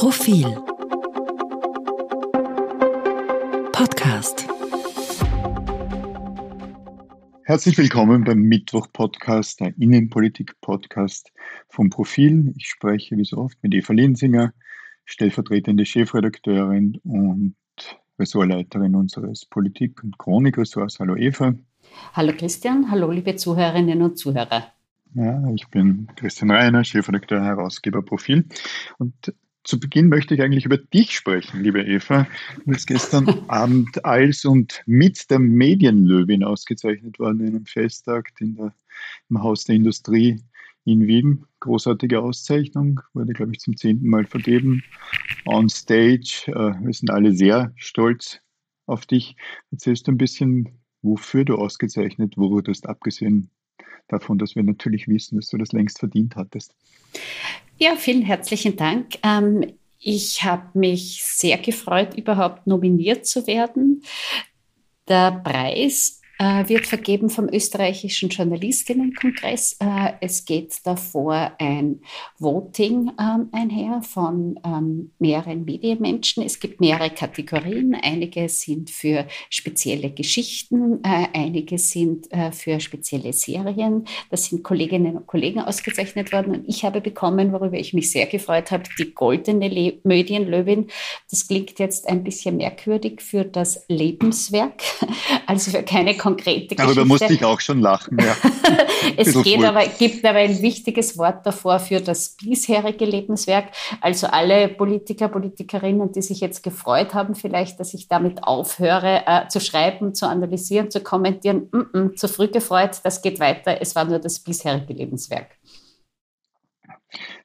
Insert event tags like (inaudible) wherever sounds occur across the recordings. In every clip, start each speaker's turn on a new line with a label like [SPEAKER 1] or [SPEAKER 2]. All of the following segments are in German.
[SPEAKER 1] Profil Podcast
[SPEAKER 2] Herzlich willkommen beim Mittwoch-Podcast, der Innenpolitik-Podcast vom Profil. Ich spreche wie so oft mit Eva Linsinger, stellvertretende Chefredakteurin und Ressortleiterin unseres Politik- und Chronikressorts. Hallo Eva.
[SPEAKER 3] Hallo Christian, hallo liebe Zuhörerinnen und Zuhörer.
[SPEAKER 2] Ja, ich bin Christian Reiner, Chefredakteur, Herausgeber Profil. Und zu Beginn möchte ich eigentlich über dich sprechen, liebe Eva. Du bist gestern (laughs) Abend als und mit der Medienlöwin ausgezeichnet worden in einem Festtag in der, im Haus der Industrie in Wien. Großartige Auszeichnung, wurde, glaube ich, zum zehnten Mal vergeben. On Stage. Äh, wir sind alle sehr stolz auf dich. Erzählst du ein bisschen, wofür du ausgezeichnet wurdest, abgesehen davon, dass wir natürlich wissen, dass du das längst verdient hattest.
[SPEAKER 3] Ja, vielen herzlichen Dank. Ähm, ich habe mich sehr gefreut, überhaupt nominiert zu werden. Der Preis äh, wird vergeben vom österreichischen Journalistinnenkongress. Äh, es geht davor ein Voting ähm, einher von ähm, mehreren Medienmenschen. Es gibt mehrere Kategorien. Einige sind für spezielle Geschichten, äh, einige sind für spezielle Serien. Das sind Kolleginnen und Kollegen ausgezeichnet worden. Und ich habe bekommen, worüber ich mich sehr gefreut habe, die goldene Le Medienlöwin. Das klingt jetzt ein bisschen merkwürdig für das Lebenswerk, (laughs) also für keine konkrete
[SPEAKER 2] Geschichte. Darüber musste ich auch schon lachen. Ja. (laughs)
[SPEAKER 3] es geht aber, gibt aber ein wichtiges Wort davor für das bisherige Lebenswerk. Also alle Politiker, Politikerinnen, die sich jetzt gefreut haben, vielleicht, dass ich damit aufhöre äh, zu schreiben, zu analysieren, zu kommentieren, mm -mm, zu früh gefreut, das geht weiter. Es war nur das bisherige Lebenswerk.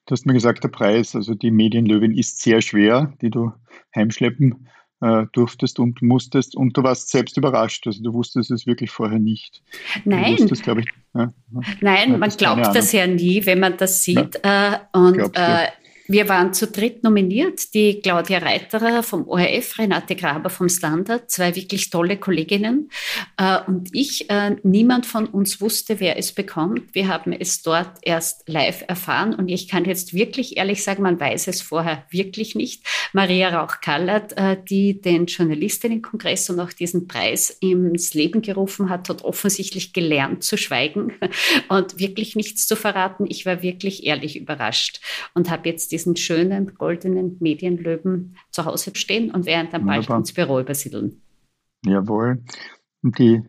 [SPEAKER 2] Du hast mir gesagt, der Preis, also die Medienlöwin ist sehr schwer, die du heimschleppen äh, durftest und musstest und du warst selbst überrascht. Also du wusstest es wirklich vorher nicht.
[SPEAKER 3] Nein.
[SPEAKER 2] Wusstest, ich,
[SPEAKER 3] ja, Nein, man glaubt das ja nie, wenn man das sieht. Ja, äh, und äh, wir waren zu dritt nominiert, die Claudia Reiterer vom ORF, Renate Graber vom Standard, zwei wirklich tolle Kolleginnen äh, und ich. Äh, niemand von uns wusste, wer es bekommt. Wir haben es dort erst live erfahren und ich kann jetzt wirklich ehrlich sagen, man weiß es vorher wirklich nicht. Maria Rauch-Kallert, äh, die den Journalistinnenkongress und auch diesen Preis ins Leben gerufen hat, hat offensichtlich gelernt zu schweigen (laughs) und wirklich nichts zu verraten. Ich war wirklich ehrlich überrascht und habe jetzt diesen schönen goldenen Medienlöwen zu Hause stehen und werden dann bald ins Büro übersiedeln.
[SPEAKER 2] Jawohl. Die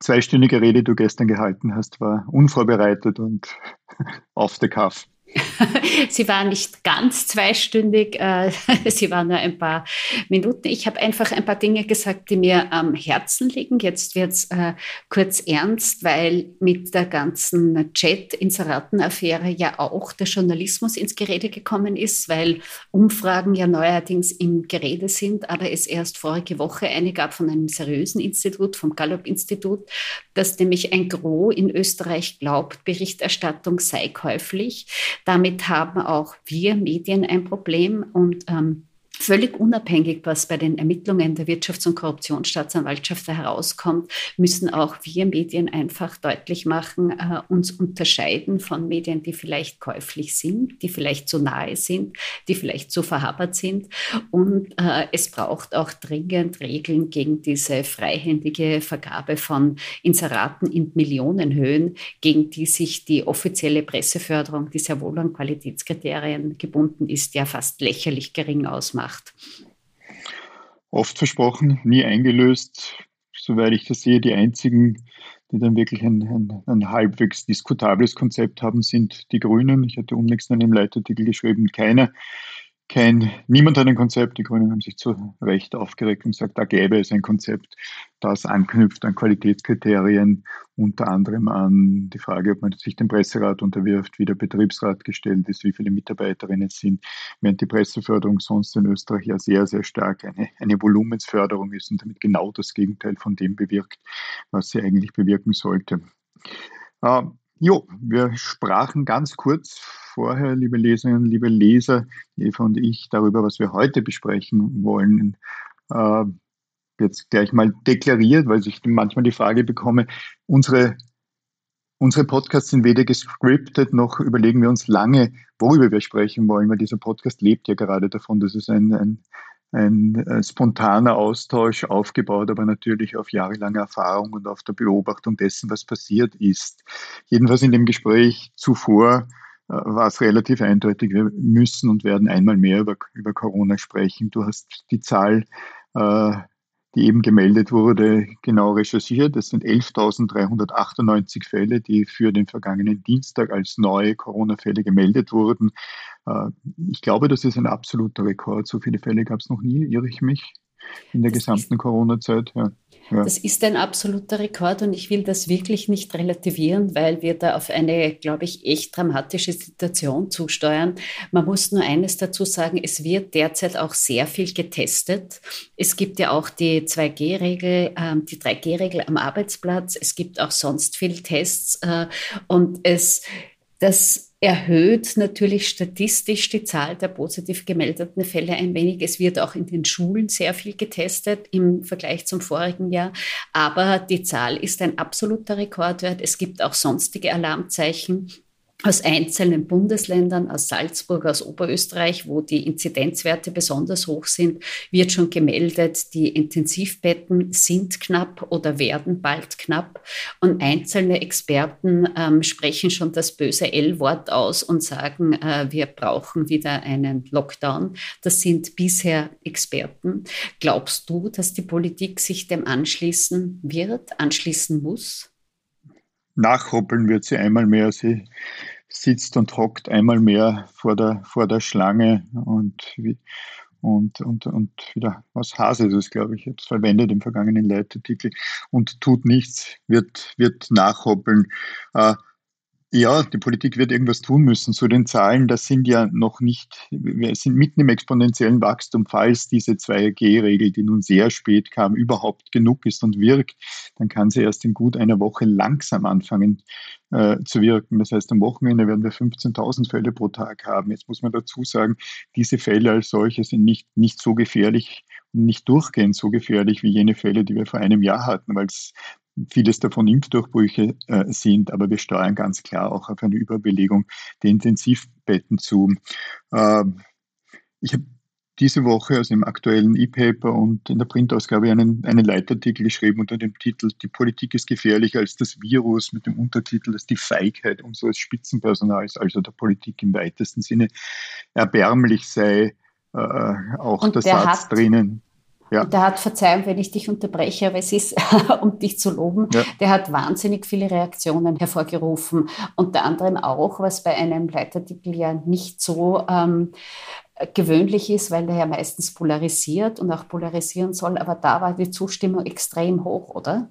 [SPEAKER 2] zweistündige Rede, die du gestern gehalten hast, war unvorbereitet und (laughs) off the cuff. (laughs)
[SPEAKER 3] sie war nicht ganz zweistündig, äh, (laughs) sie war nur ein paar Minuten. Ich habe einfach ein paar Dinge gesagt, die mir am Herzen liegen. Jetzt wird es äh, kurz ernst, weil mit der ganzen Chat-Inseraten-Affäre ja auch der Journalismus ins Gerede gekommen ist, weil Umfragen ja neuerdings im Gerede sind, aber es erst vorige Woche eine gab von einem seriösen Institut, vom Gallup-Institut, dass nämlich ein Gros in Österreich glaubt, Berichterstattung sei käuflich. Damit haben auch wir Medien ein Problem und ähm, Völlig unabhängig, was bei den Ermittlungen der Wirtschafts- und Korruptionsstaatsanwaltschaft herauskommt, müssen auch wir Medien einfach deutlich machen, äh, uns unterscheiden von Medien, die vielleicht käuflich sind, die vielleicht zu nahe sind, die vielleicht zu verhabert sind. Und äh, es braucht auch dringend Regeln gegen diese freihändige Vergabe von Inseraten in Millionenhöhen, gegen die sich die offizielle Presseförderung, die sehr wohl an Qualitätskriterien gebunden ist, ja fast lächerlich gering ausmacht gemacht?
[SPEAKER 2] Oft versprochen, nie eingelöst. Soweit ich das sehe, die einzigen, die dann wirklich ein, ein, ein, halbwegs diskutables Konzept haben, sind die Grünen. Ich hatte unlängst in einem Leitartikel geschrieben, keiner kein, niemand hat ein Konzept. Die Grünen haben sich zu Recht aufgeregt und gesagt, da gäbe es ein Konzept, das anknüpft an Qualitätskriterien, unter anderem an die Frage, ob man sich dem Presserat unterwirft, wie der Betriebsrat gestellt ist, wie viele Mitarbeiterinnen sind, während die Presseförderung sonst in Österreich ja sehr, sehr stark eine, eine Volumensförderung ist und damit genau das Gegenteil von dem bewirkt, was sie eigentlich bewirken sollte. Äh, Jo, wir sprachen ganz kurz vorher, liebe Leserinnen, liebe Leser, Eva und ich, darüber, was wir heute besprechen wollen. Äh, jetzt gleich mal deklariert, weil ich manchmal die Frage bekomme, unsere Unsere Podcasts sind weder gescriptet, noch überlegen wir uns lange, worüber wir sprechen wollen, weil dieser Podcast lebt ja gerade davon, dass es ein, ein, ein äh, spontaner Austausch aufgebaut, aber natürlich auf jahrelange Erfahrung und auf der Beobachtung dessen, was passiert ist. Jedenfalls in dem Gespräch zuvor war es relativ eindeutig, wir müssen und werden einmal mehr über, über Corona sprechen. Du hast die Zahl äh, die eben gemeldet wurde, genau recherchiert. Es sind 11.398 Fälle, die für den vergangenen Dienstag als neue Corona-Fälle gemeldet wurden. Äh, ich glaube, das ist ein absoluter Rekord. So viele Fälle gab es noch nie, irre ich mich? in der das gesamten Corona-Zeit. Ja.
[SPEAKER 3] Ja. Das ist ein absoluter Rekord und ich will das wirklich nicht relativieren, weil wir da auf eine, glaube ich, echt dramatische Situation zusteuern. Man muss nur eines dazu sagen, es wird derzeit auch sehr viel getestet. Es gibt ja auch die 2G-Regel, äh, die 3G-Regel am Arbeitsplatz. Es gibt auch sonst viel Tests äh, und es, das erhöht natürlich statistisch die Zahl der positiv gemeldeten Fälle ein wenig. Es wird auch in den Schulen sehr viel getestet im Vergleich zum vorigen Jahr. Aber die Zahl ist ein absoluter Rekordwert. Es gibt auch sonstige Alarmzeichen aus einzelnen Bundesländern, aus Salzburg, aus Oberösterreich, wo die Inzidenzwerte besonders hoch sind, wird schon gemeldet, die Intensivbetten sind knapp oder werden bald knapp. Und einzelne Experten ähm, sprechen schon das böse L-Wort aus und sagen, äh, wir brauchen wieder einen Lockdown. Das sind bisher Experten. Glaubst du, dass die Politik sich dem anschließen wird, anschließen muss?
[SPEAKER 2] Nachhoppeln wird sie einmal mehr. Sie sitzt und hockt einmal mehr vor der, vor der Schlange und, und, und, und wieder was Hase ist es, glaube ich, es verwendet im vergangenen Leitartikel und tut nichts, wird, wird nachhoppeln. Äh, ja, die Politik wird irgendwas tun müssen. Zu den Zahlen, das sind ja noch nicht, wir sind mitten im exponentiellen Wachstum. Falls diese 2G-Regel, die nun sehr spät kam, überhaupt genug ist und wirkt, dann kann sie erst in gut einer Woche langsam anfangen äh, zu wirken. Das heißt, am Wochenende werden wir 15.000 Fälle pro Tag haben. Jetzt muss man dazu sagen, diese Fälle als solche sind nicht, nicht so gefährlich und nicht durchgehend so gefährlich wie jene Fälle, die wir vor einem Jahr hatten, weil es vieles davon Impfdurchbrüche äh, sind, aber wir steuern ganz klar auch auf eine Überbelegung der Intensivbetten zu. Ähm, ich habe diese Woche, also im aktuellen E-Paper und in der Printausgabe, einen, einen Leitartikel geschrieben unter dem Titel Die Politik ist gefährlicher als das Virus, mit dem Untertitel, dass die Feigheit unseres Spitzenpersonals, also der Politik im weitesten Sinne, erbärmlich sei. Äh, auch und der Satz hat, drinnen.
[SPEAKER 3] Ja. Der hat, Verzeihung, wenn ich dich unterbreche, aber es ist, (laughs) um dich zu loben, ja. der hat wahnsinnig viele Reaktionen hervorgerufen. Unter anderem auch, was bei einem Leitartikel ja nicht so ähm, gewöhnlich ist, weil der ja meistens polarisiert und auch polarisieren soll. Aber da war die Zustimmung extrem hoch, oder?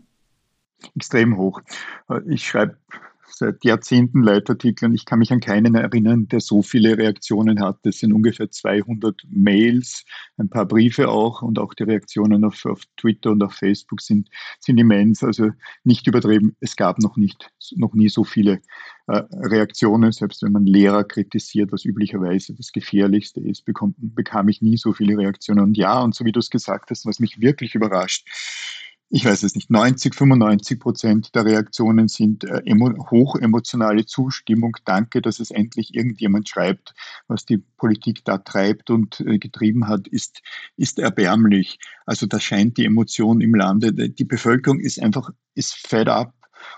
[SPEAKER 2] Extrem hoch. Ich schreibe seit Jahrzehnten Leitartikel und ich kann mich an keinen erinnern, der so viele Reaktionen hat. Das sind ungefähr 200 Mails, ein paar Briefe auch und auch die Reaktionen auf, auf Twitter und auf Facebook sind, sind immens. Also nicht übertrieben, es gab noch nicht, noch nie so viele äh, Reaktionen, selbst wenn man Lehrer kritisiert, was üblicherweise das Gefährlichste ist, bekommt, bekam ich nie so viele Reaktionen. Und ja, und so wie du es gesagt hast, was mich wirklich überrascht, ich weiß es nicht, 90, 95 Prozent der Reaktionen sind äh, hochemotionale Zustimmung. Danke, dass es endlich irgendjemand schreibt, was die Politik da treibt und äh, getrieben hat, ist, ist erbärmlich. Also da scheint die Emotion im Lande, die Bevölkerung ist einfach, ist fed up.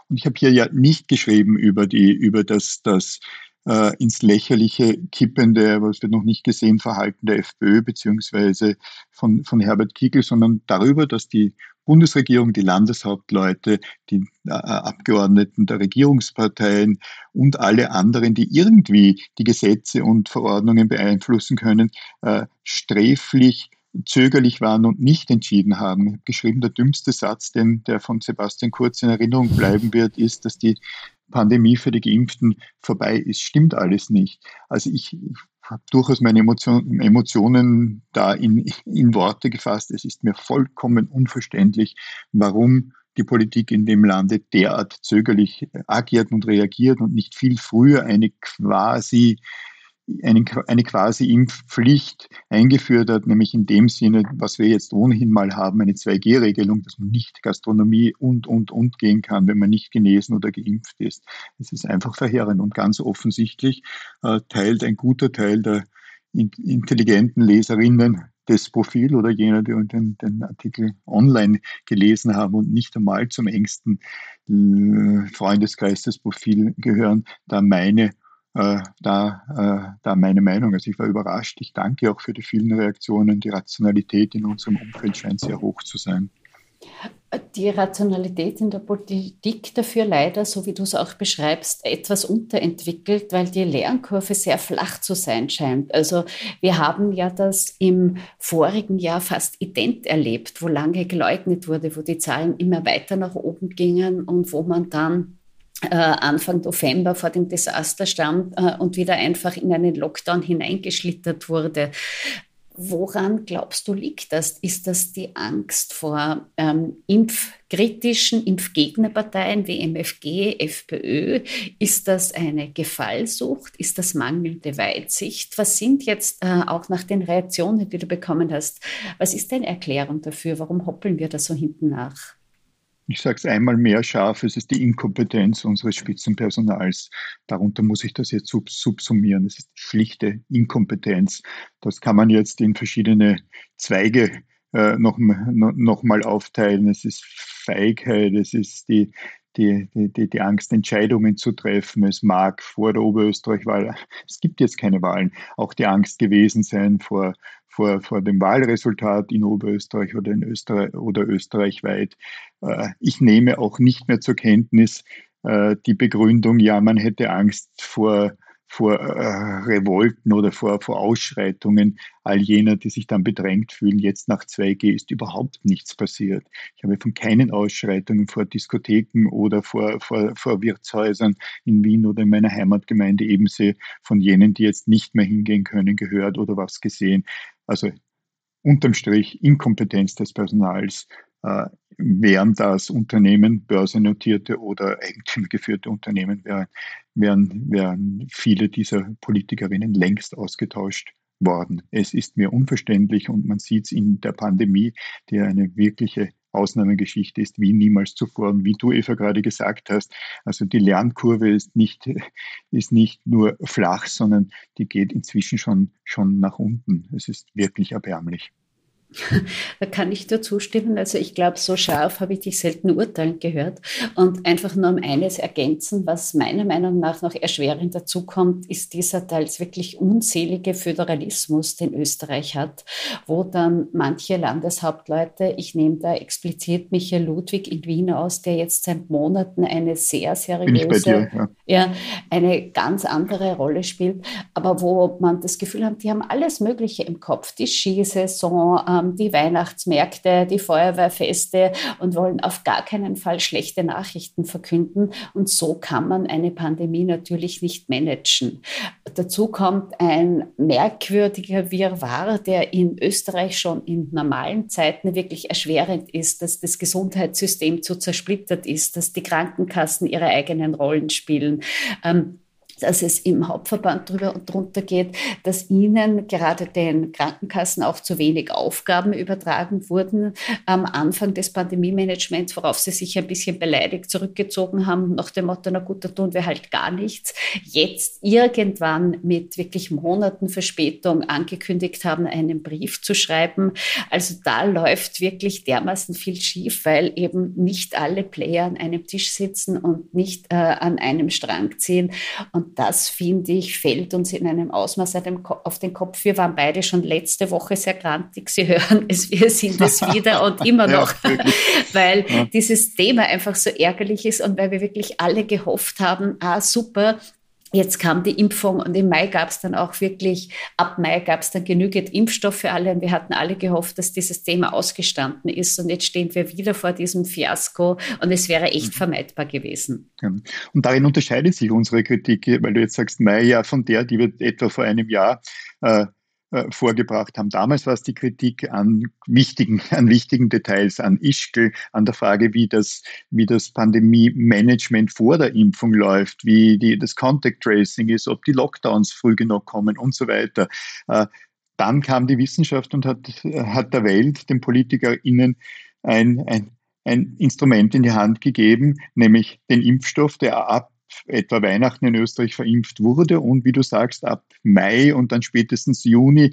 [SPEAKER 2] Und ich habe hier ja nicht geschrieben über die, über das, das äh, ins Lächerliche kippende, was wir noch nicht gesehen, Verhalten der FPÖ beziehungsweise von, von Herbert Kickl, sondern darüber, dass die Bundesregierung, die Landeshauptleute, die äh, Abgeordneten der Regierungsparteien und alle anderen, die irgendwie die Gesetze und Verordnungen beeinflussen können, äh, sträflich zögerlich waren und nicht entschieden haben. Ich habe geschrieben, der dümmste Satz, den, der von Sebastian Kurz in Erinnerung bleiben wird, ist, dass die Pandemie für die Geimpften vorbei ist. Stimmt alles nicht. Also ich, ich habe durchaus meine Emotion, Emotionen da in, in Worte gefasst. Es ist mir vollkommen unverständlich, warum die Politik in dem Lande derart zögerlich agiert und reagiert und nicht viel früher eine quasi eine, eine quasi Impfpflicht eingeführt hat, nämlich in dem Sinne, was wir jetzt ohnehin mal haben, eine 2G-Regelung, dass man nicht Gastronomie und, und, und gehen kann, wenn man nicht genesen oder geimpft ist. Es ist einfach verheerend und ganz offensichtlich äh, teilt ein guter Teil der intelligenten Leserinnen das Profil oder jener, die den, den Artikel online gelesen haben und nicht einmal zum engsten äh, Freundeskreis des Profil gehören, da meine äh, da, äh, da meine Meinung. Also ich war überrascht. Ich danke auch für die vielen Reaktionen. Die Rationalität in unserem Umfeld scheint sehr hoch zu sein
[SPEAKER 3] die Rationalität in der Politik dafür leider, so wie du es auch beschreibst, etwas unterentwickelt, weil die Lernkurve sehr flach zu sein scheint. Also wir haben ja das im vorigen Jahr fast ident erlebt, wo lange geleugnet wurde, wo die Zahlen immer weiter nach oben gingen und wo man dann Anfang November vor dem Desaster stand äh, und wieder einfach in einen Lockdown hineingeschlittert wurde. Woran glaubst du, liegt das? Ist das die Angst vor ähm, impfkritischen Impfgegnerparteien wie MFG, FPÖ? Ist das eine Gefallsucht? Ist das mangelnde Weitsicht? Was sind jetzt äh, auch nach den Reaktionen, die du bekommen hast, was ist deine Erklärung dafür? Warum hoppeln wir da so hinten nach?
[SPEAKER 2] Ich sage es einmal mehr scharf, es ist die Inkompetenz unseres Spitzenpersonals. Darunter muss ich das jetzt subsumieren. Es ist schlichte Inkompetenz. Das kann man jetzt in verschiedene Zweige äh, noch, noch aufteilen. Es ist Feigheit, es ist die, die, die, die Angst, Entscheidungen zu treffen. Es mag vor der Oberösterreich-Wahl, es gibt jetzt keine Wahlen, auch die Angst gewesen sein vor vor, vor dem Wahlresultat in Oberösterreich oder in Österreich oder österreichweit. Äh, ich nehme auch nicht mehr zur Kenntnis äh, die Begründung, ja, man hätte Angst vor vor äh, Revolten oder vor, vor Ausschreitungen all jener, die sich dann bedrängt fühlen. Jetzt nach 2G ist überhaupt nichts passiert. Ich habe von keinen Ausschreitungen vor Diskotheken oder vor, vor, vor Wirtshäusern in Wien oder in meiner Heimatgemeinde Ebensee von jenen, die jetzt nicht mehr hingehen können, gehört oder was gesehen. Also unterm Strich Inkompetenz des Personals, äh, wären das Unternehmen, börsennotierte oder eigentümergeführte Unternehmen, wären, wären, wären viele dieser Politikerinnen längst ausgetauscht worden. Es ist mir unverständlich und man sieht es in der Pandemie, die eine wirkliche Ausnahmegeschichte ist, wie niemals zuvor. Und wie du, Eva, gerade gesagt hast, also die Lernkurve ist nicht, ist nicht nur flach, sondern die geht inzwischen schon, schon nach unten. Es ist wirklich erbärmlich.
[SPEAKER 3] Da kann ich dir zustimmen. Also ich glaube, so scharf habe ich dich selten urteilen gehört. Und einfach nur um eines ergänzen, was meiner Meinung nach noch erschwerend dazukommt, ist dieser teils wirklich unselige Föderalismus, den Österreich hat, wo dann manche Landeshauptleute, ich nehme da explizit Michael Ludwig in Wien aus, der jetzt seit Monaten eine sehr seriöse, dir, ja. ja, eine ganz andere Rolle spielt, aber wo man das Gefühl hat, die haben alles Mögliche im Kopf, die Skisaison, ähm, die Weihnachtsmärkte, die Feuerwehrfeste und wollen auf gar keinen Fall schlechte Nachrichten verkünden. Und so kann man eine Pandemie natürlich nicht managen. Dazu kommt ein merkwürdiger Wirrwarr, der in Österreich schon in normalen Zeiten wirklich erschwerend ist, dass das Gesundheitssystem zu zersplittert ist, dass die Krankenkassen ihre eigenen Rollen spielen. Ähm, dass es im Hauptverband drüber und drunter geht, dass ihnen gerade den Krankenkassen auch zu wenig Aufgaben übertragen wurden am Anfang des Pandemie-Managements, worauf sie sich ein bisschen beleidigt zurückgezogen haben, nach dem Motto, na gut, da tun wir halt gar nichts. Jetzt irgendwann mit wirklich Monaten Verspätung angekündigt haben, einen Brief zu schreiben. Also da läuft wirklich dermaßen viel schief, weil eben nicht alle Player an einem Tisch sitzen und nicht äh, an einem Strang ziehen. Und das, finde ich, fällt uns in einem Ausmaß auf den Kopf. Wir waren beide schon letzte Woche sehr grantig. Sie hören es, wir sind es (laughs) wieder und immer noch, ja, (laughs) weil ja. dieses Thema einfach so ärgerlich ist und weil wir wirklich alle gehofft haben, ah super, Jetzt kam die Impfung und im Mai gab es dann auch wirklich, ab Mai gab es dann genügend Impfstoff für alle und wir hatten alle gehofft, dass dieses Thema ausgestanden ist und jetzt stehen wir wieder vor diesem Fiasko und es wäre echt mhm. vermeidbar gewesen.
[SPEAKER 2] Und darin unterscheidet sich unsere Kritik, weil du jetzt sagst, Mai ja von der, die wir etwa vor einem Jahr äh, äh, vorgebracht haben. Damals war es die Kritik an wichtigen, (laughs) an wichtigen Details, an Ischgl, an der Frage, wie das, wie das Pandemie-Management vor der Impfung läuft, wie die, das Contact Tracing ist, ob die Lockdowns früh genug kommen und so weiter. Äh, dann kam die Wissenschaft und hat, hat der Welt, den PolitikerInnen, ein, ein, ein Instrument in die Hand gegeben, nämlich den Impfstoff, der ab etwa Weihnachten in Österreich verimpft wurde und wie du sagst, ab Mai und dann spätestens Juni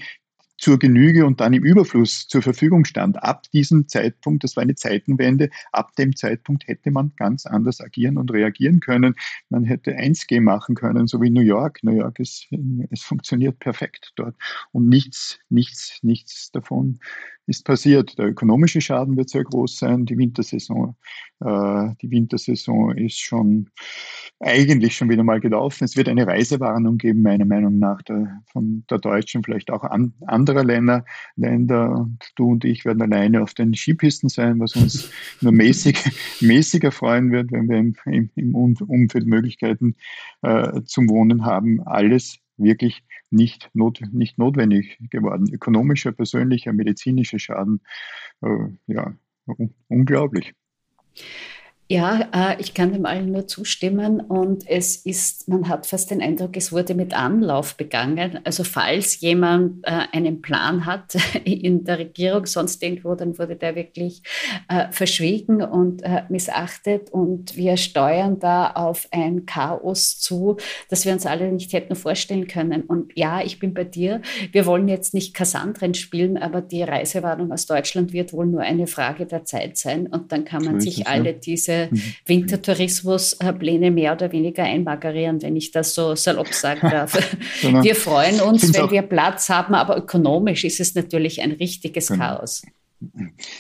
[SPEAKER 2] zur Genüge und dann im Überfluss zur Verfügung stand. Ab diesem Zeitpunkt, das war eine Zeitenwende, ab dem Zeitpunkt hätte man ganz anders agieren und reagieren können. Man hätte 1G machen können, so wie New York. New York ist, es funktioniert perfekt dort. Und nichts, nichts, nichts davon ist passiert. Der ökonomische Schaden wird sehr groß sein. Die Wintersaison, äh, die Wintersaison ist schon eigentlich schon wieder mal gelaufen. Es wird eine Reisewarnung geben, meiner Meinung nach, der, von der Deutschen, vielleicht auch an, anderer Länder. Länder und du und ich werden alleine auf den Skipisten sein, was uns (laughs) nur mäßig, mäßiger freuen wird, wenn wir im, im, im Umfeld Möglichkeiten äh, zum Wohnen haben. Alles wirklich nicht, not, nicht notwendig geworden. Ökonomischer, persönlicher, medizinischer Schaden, äh, ja, unglaublich.
[SPEAKER 3] Ja, äh, ich kann dem allen nur zustimmen und es ist, man hat fast den Eindruck, es wurde mit Anlauf begangen. Also falls jemand äh, einen Plan hat (laughs) in der Regierung, sonst irgendwo, dann wurde der wirklich äh, verschwiegen und missachtet und wir steuern da auf ein Chaos zu, das wir uns alle nicht hätten vorstellen können. Und ja, ich bin bei dir. Wir wollen jetzt nicht Kassandren spielen, aber die Reisewarnung aus Deutschland wird wohl nur eine Frage der Zeit sein und dann kann man sich alle diese mhm. Wintertourismuspläne mehr oder weniger einmagerieren, wenn ich das so salopp sagen (laughs) darf. genau. Wir freuen uns, wenn wir Platz haben, aber ökonomisch ist es natürlich ein richtiges genau. Chaos.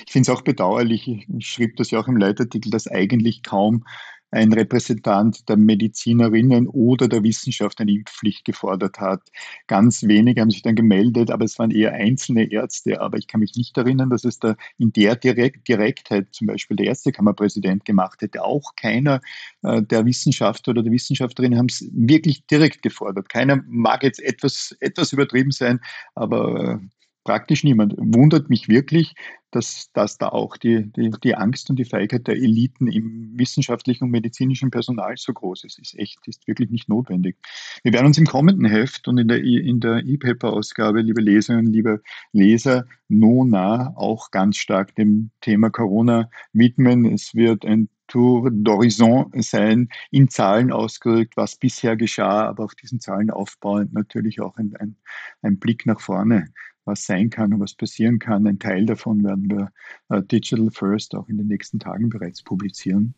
[SPEAKER 2] Ich finde es auch bedauerlich, ich schrieb das ja auch im Leitartikel, dass eigentlich kaum ein Repräsentant der Medizinerinnen oder der Wissenschaft eine Impfpflicht gefordert hat. Ganz wenige haben sich dann gemeldet, aber es waren eher einzelne Ärzte. Aber ich kann mich nicht erinnern, dass es da in der Direkt Direktheit zum Beispiel der Ärztekammerpräsident gemacht hätte. Auch keiner äh, der Wissenschaftler oder der Wissenschaftlerin haben es wirklich direkt gefordert. Keiner mag jetzt etwas, etwas übertrieben sein, aber äh, praktisch niemand. Wundert mich wirklich, dass, dass da auch die, die, die Angst und die Feigheit der Eliten im wissenschaftlichen und medizinischen Personal so groß ist. Ist echt, ist wirklich nicht notwendig. Wir werden uns im kommenden Heft und in der, in der E-Paper-Ausgabe, liebe Leserinnen, liebe Leser, Nona auch ganz stark dem Thema Corona widmen. Es wird ein Tour d'Horizon sein, in Zahlen ausgedrückt, was bisher geschah, aber auf diesen Zahlen aufbauend natürlich auch ein, ein, ein Blick nach vorne was sein kann und was passieren kann. Ein Teil davon werden wir äh, Digital First auch in den nächsten Tagen bereits publizieren.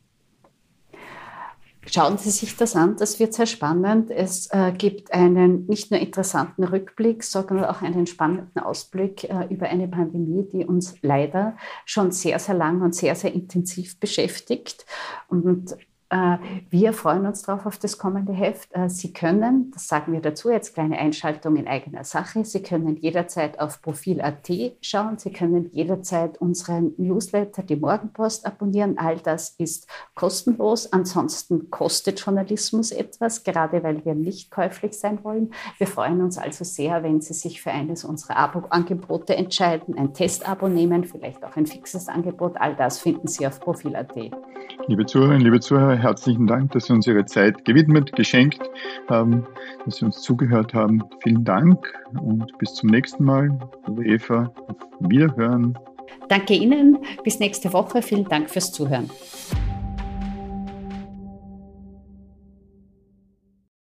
[SPEAKER 3] Schauen Sie sich das an, das wird sehr spannend. Es äh, gibt einen nicht nur interessanten Rückblick, sondern auch einen spannenden Ausblick äh, über eine Pandemie, die uns leider schon sehr, sehr lang und sehr, sehr intensiv beschäftigt. Und wir freuen uns darauf auf das kommende Heft. Äh, Sie können, das sagen wir dazu, jetzt kleine Einschaltung in eigener Sache, Sie können jederzeit auf Profil.at schauen, Sie können jederzeit unseren Newsletter, die Morgenpost, abonnieren. All das ist kostenlos. Ansonsten kostet Journalismus etwas, gerade weil wir nicht käuflich sein wollen. Wir freuen uns also sehr, wenn Sie sich für eines unserer Abo-Angebote entscheiden, ein Testabo nehmen, vielleicht auch ein fixes Angebot. All das finden Sie auf Profil.at.
[SPEAKER 2] Liebe Zuhörerinnen, liebe Zuhörer, herzlichen Dank, dass Sie uns Ihre Zeit gewidmet, geschenkt haben, dass Sie uns zugehört haben. Vielen Dank und bis zum nächsten Mal. Liebe Eva, auf Wiederhören.
[SPEAKER 3] Danke Ihnen. Bis nächste Woche. Vielen Dank fürs Zuhören.